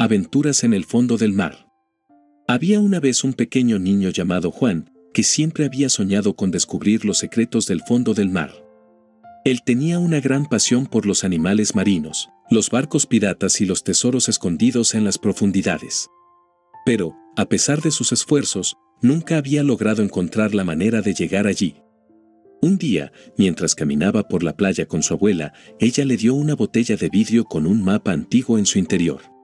Aventuras en el fondo del mar. Había una vez un pequeño niño llamado Juan, que siempre había soñado con descubrir los secretos del fondo del mar. Él tenía una gran pasión por los animales marinos, los barcos piratas y los tesoros escondidos en las profundidades. Pero, a pesar de sus esfuerzos, nunca había logrado encontrar la manera de llegar allí. Un día, mientras caminaba por la playa con su abuela, ella le dio una botella de vidrio con un mapa antiguo en su interior.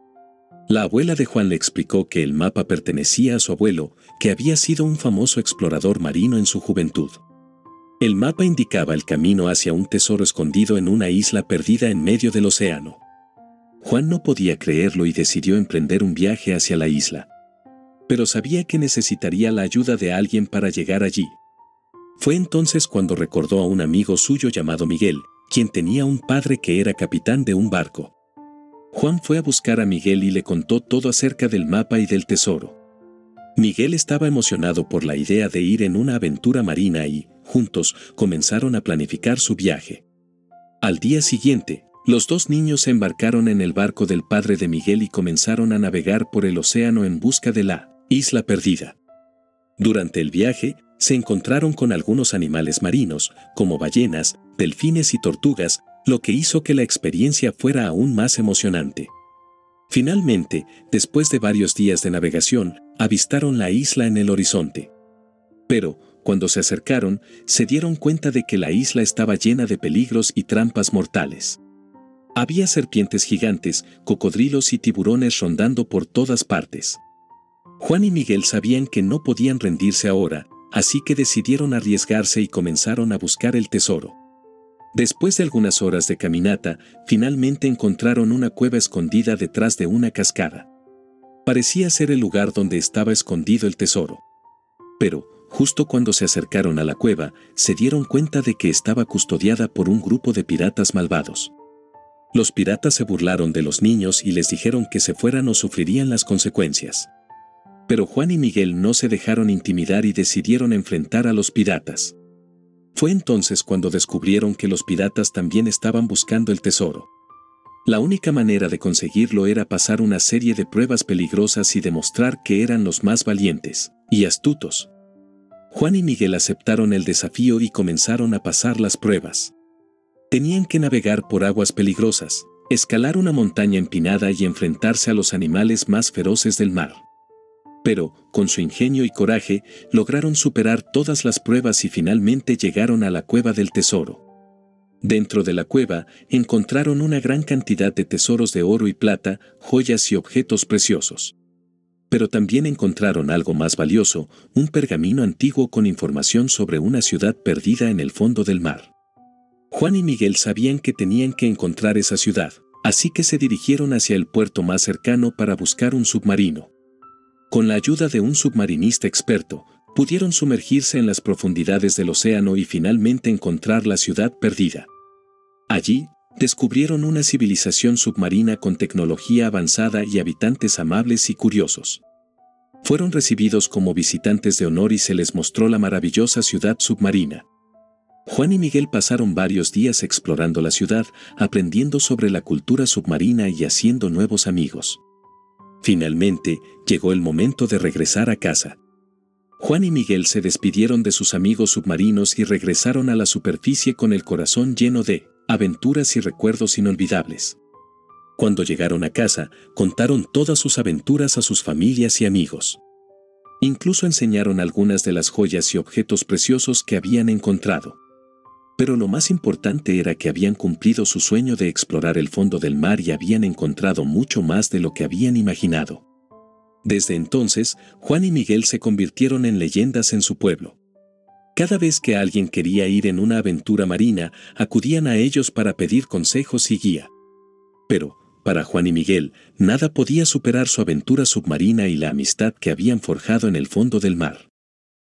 La abuela de Juan le explicó que el mapa pertenecía a su abuelo, que había sido un famoso explorador marino en su juventud. El mapa indicaba el camino hacia un tesoro escondido en una isla perdida en medio del océano. Juan no podía creerlo y decidió emprender un viaje hacia la isla. Pero sabía que necesitaría la ayuda de alguien para llegar allí. Fue entonces cuando recordó a un amigo suyo llamado Miguel, quien tenía un padre que era capitán de un barco. Juan fue a buscar a Miguel y le contó todo acerca del mapa y del tesoro. Miguel estaba emocionado por la idea de ir en una aventura marina y, juntos, comenzaron a planificar su viaje. Al día siguiente, los dos niños se embarcaron en el barco del padre de Miguel y comenzaron a navegar por el océano en busca de la isla perdida. Durante el viaje, se encontraron con algunos animales marinos, como ballenas, delfines y tortugas, lo que hizo que la experiencia fuera aún más emocionante. Finalmente, después de varios días de navegación, avistaron la isla en el horizonte. Pero, cuando se acercaron, se dieron cuenta de que la isla estaba llena de peligros y trampas mortales. Había serpientes gigantes, cocodrilos y tiburones rondando por todas partes. Juan y Miguel sabían que no podían rendirse ahora, así que decidieron arriesgarse y comenzaron a buscar el tesoro. Después de algunas horas de caminata, finalmente encontraron una cueva escondida detrás de una cascada. Parecía ser el lugar donde estaba escondido el tesoro. Pero, justo cuando se acercaron a la cueva, se dieron cuenta de que estaba custodiada por un grupo de piratas malvados. Los piratas se burlaron de los niños y les dijeron que se fueran o sufrirían las consecuencias. Pero Juan y Miguel no se dejaron intimidar y decidieron enfrentar a los piratas. Fue entonces cuando descubrieron que los piratas también estaban buscando el tesoro. La única manera de conseguirlo era pasar una serie de pruebas peligrosas y demostrar que eran los más valientes y astutos. Juan y Miguel aceptaron el desafío y comenzaron a pasar las pruebas. Tenían que navegar por aguas peligrosas, escalar una montaña empinada y enfrentarse a los animales más feroces del mar pero, con su ingenio y coraje, lograron superar todas las pruebas y finalmente llegaron a la cueva del tesoro. Dentro de la cueva encontraron una gran cantidad de tesoros de oro y plata, joyas y objetos preciosos. Pero también encontraron algo más valioso, un pergamino antiguo con información sobre una ciudad perdida en el fondo del mar. Juan y Miguel sabían que tenían que encontrar esa ciudad, así que se dirigieron hacia el puerto más cercano para buscar un submarino. Con la ayuda de un submarinista experto, pudieron sumergirse en las profundidades del océano y finalmente encontrar la ciudad perdida. Allí, descubrieron una civilización submarina con tecnología avanzada y habitantes amables y curiosos. Fueron recibidos como visitantes de honor y se les mostró la maravillosa ciudad submarina. Juan y Miguel pasaron varios días explorando la ciudad, aprendiendo sobre la cultura submarina y haciendo nuevos amigos. Finalmente, llegó el momento de regresar a casa. Juan y Miguel se despidieron de sus amigos submarinos y regresaron a la superficie con el corazón lleno de aventuras y recuerdos inolvidables. Cuando llegaron a casa, contaron todas sus aventuras a sus familias y amigos. Incluso enseñaron algunas de las joyas y objetos preciosos que habían encontrado. Pero lo más importante era que habían cumplido su sueño de explorar el fondo del mar y habían encontrado mucho más de lo que habían imaginado. Desde entonces, Juan y Miguel se convirtieron en leyendas en su pueblo. Cada vez que alguien quería ir en una aventura marina, acudían a ellos para pedir consejos y guía. Pero, para Juan y Miguel, nada podía superar su aventura submarina y la amistad que habían forjado en el fondo del mar.